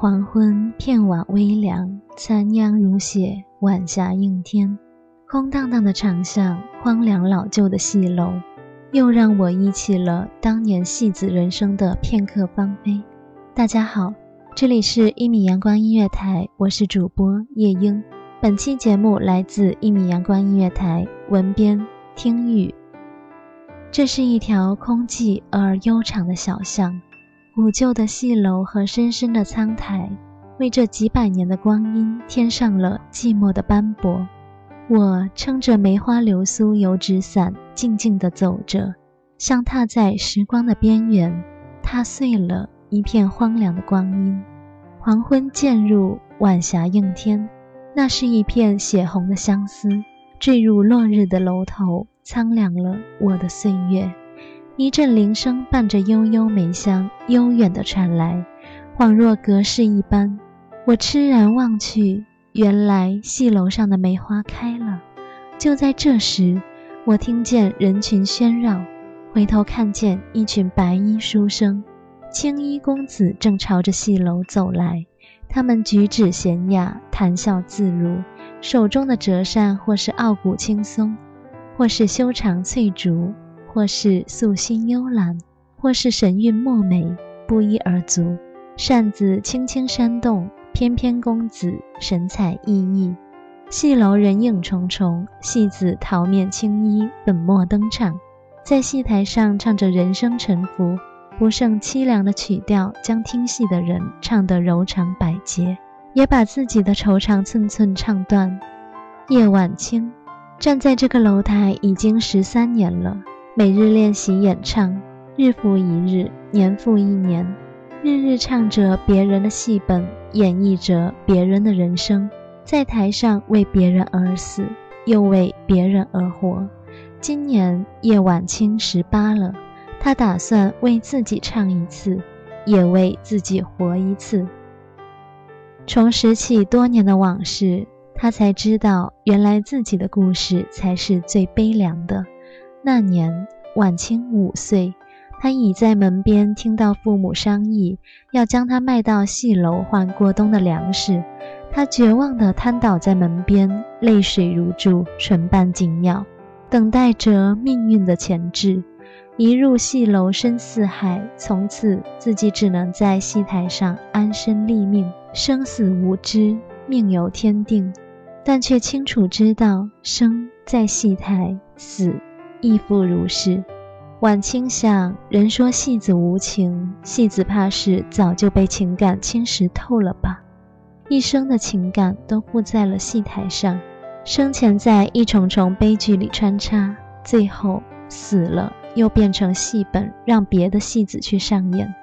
黄昏，片瓦微凉，残阳如血，晚霞映天。空荡荡的长巷，荒凉老旧的戏楼，又让我忆起了当年戏子人生的片刻芳菲。大家好，这里是一米阳光音乐台，我是主播夜莺。本期节目来自一米阳光音乐台，文编听雨。这是一条空寂而悠长的小巷。古旧的戏楼和深深的苍苔，为这几百年的光阴添上了寂寞的斑驳。我撑着梅花流苏油纸伞，静静地走着，像踏在时光的边缘，踏碎了一片荒凉的光阴。黄昏渐入，晚霞映天，那是一片血红的相思，坠入落日的楼头，苍凉了我的岁月。一阵铃声伴着悠悠梅香，悠远地传来，恍若隔世一般。我痴然望去，原来戏楼上的梅花开了。就在这时，我听见人群喧扰，回头看见一群白衣书生，青衣公子正朝着戏楼走来。他们举止娴雅，谈笑自如，手中的折扇或是傲骨青松，或是修长翠竹。或是素心幽兰，或是神韵墨美，不一而足。扇子轻轻扇动，翩翩公子神采奕奕。戏楼人影重重，戏子桃面青衣，粉墨登场，在戏台上唱着人生沉浮，不胜凄凉的曲调，将听戏的人唱得柔肠百结，也把自己的愁肠寸寸唱断。叶晚清站在这个楼台已经十三年了。每日练习演唱，日复一日，年复一年，日日唱着别人的戏本，演绎着别人的人生，在台上为别人而死，又为别人而活。今年叶晚清十八了，他打算为自己唱一次，也为自己活一次。重拾起多年的往事，他才知道，原来自己的故事才是最悲凉的。那年晚清五岁，他倚在门边，听到父母商议要将他卖到戏楼换过冬的粮食。他绝望地瘫倒在门边，泪水如注，唇瓣紧咬，等待着命运的钳制。一入戏楼深似海，从此自己只能在戏台上安身立命，生死无知，命由天定，但却清楚知道生在戏台，死。亦复如是。晚清想，人说戏子无情，戏子怕是早就被情感侵蚀透了吧？一生的情感都付在了戏台上，生前在一重重悲剧里穿插，最后死了又变成戏本，让别的戏子去上演。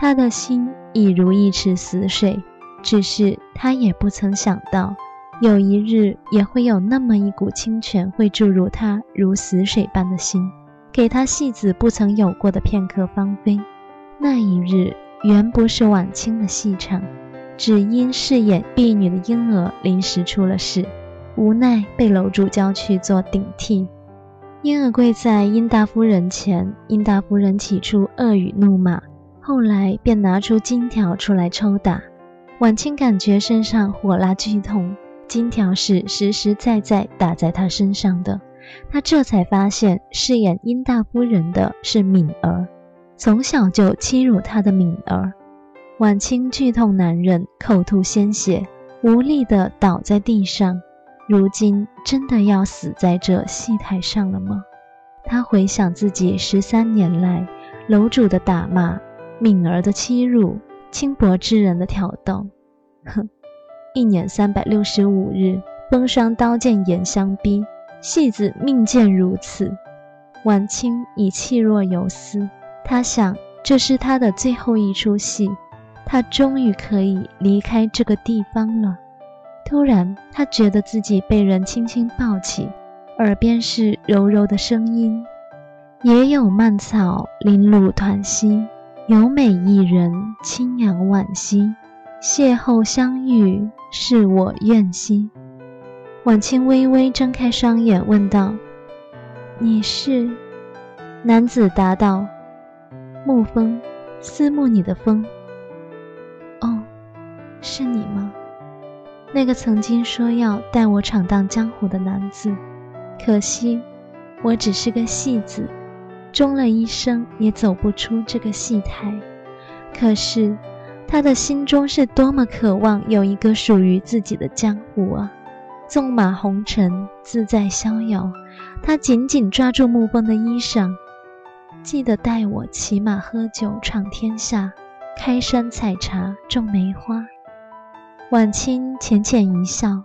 他的心已如一池死水，只是他也不曾想到，有一日也会有那么一股清泉会注入他如死水般的心，给他戏子不曾有过的片刻芳菲。那一日原不是晚清的戏场，只因饰演婢女的婴儿临时出了事，无奈被楼主叫去做顶替。婴儿跪在殷大夫人前，殷大夫人起初恶语怒骂，后来便拿出金条出来抽打。晚清感觉身上火辣剧痛。金条是实实在在打在他身上的，他这才发现饰演殷大夫人的是敏儿，从小就欺辱他的敏儿。晚清剧痛难忍，口吐鲜血，无力地倒在地上。如今真的要死在这戏台上了吗？他回想自己十三年来楼主的打骂、敏儿的欺辱、轻薄之人的挑逗，哼。一年三百六十五日，风霜刀剑眼相逼，戏子命贱如此。晚清已气若游丝，他想这是他的最后一出戏，他终于可以离开这个地方了。突然，他觉得自己被人轻轻抱起，耳边是柔柔的声音：“也有蔓草零露团兮，有美一人轻扬惋惜。邂逅相遇。”是我愿兮。晚清微微睁开双眼，问道：“你是？”男子答道：“沐风，思慕你的风。”哦，是你吗？那个曾经说要带我闯荡江湖的男子。可惜，我只是个戏子，终了一生也走不出这个戏台。可是。他的心中是多么渴望有一个属于自己的江湖啊！纵马红尘，自在逍遥。他紧紧抓住木风的衣裳，记得带我骑马喝酒闯天下，开山采茶种梅花。晚清浅浅一笑，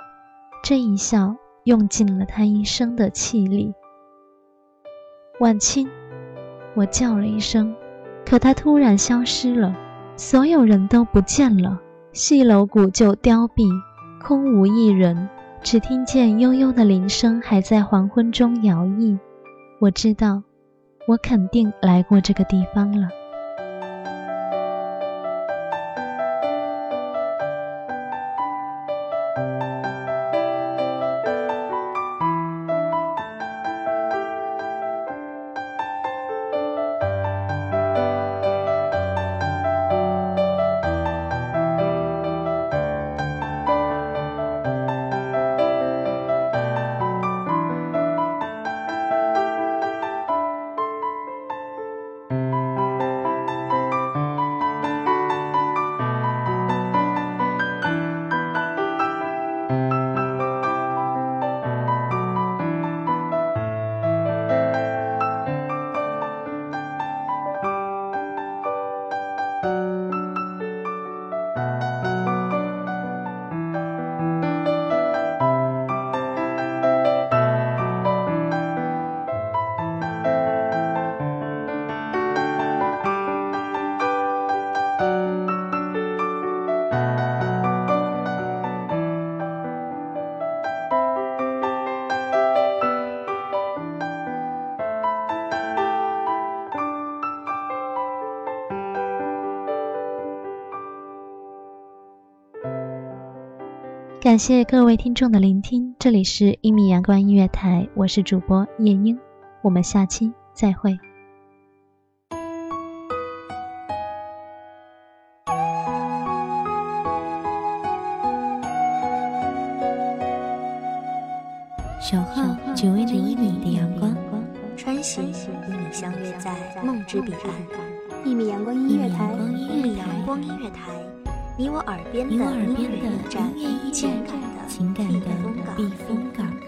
这一笑用尽了他一生的气力。晚清，我叫了一声，可他突然消失了。所有人都不见了，戏楼古旧凋敝，空无一人，只听见悠悠的铃声还在黄昏中摇曳。我知道，我肯定来过这个地方了。感谢各位听众的聆听，这里是一米阳光音乐台，我是主播夜莺，我们下期再会。守候只为那一米的阳光，穿行与你相约在梦之彼岸。一米阳光音乐台，一米阳光音乐台。你我耳边的音乐驿站，情感的避风港。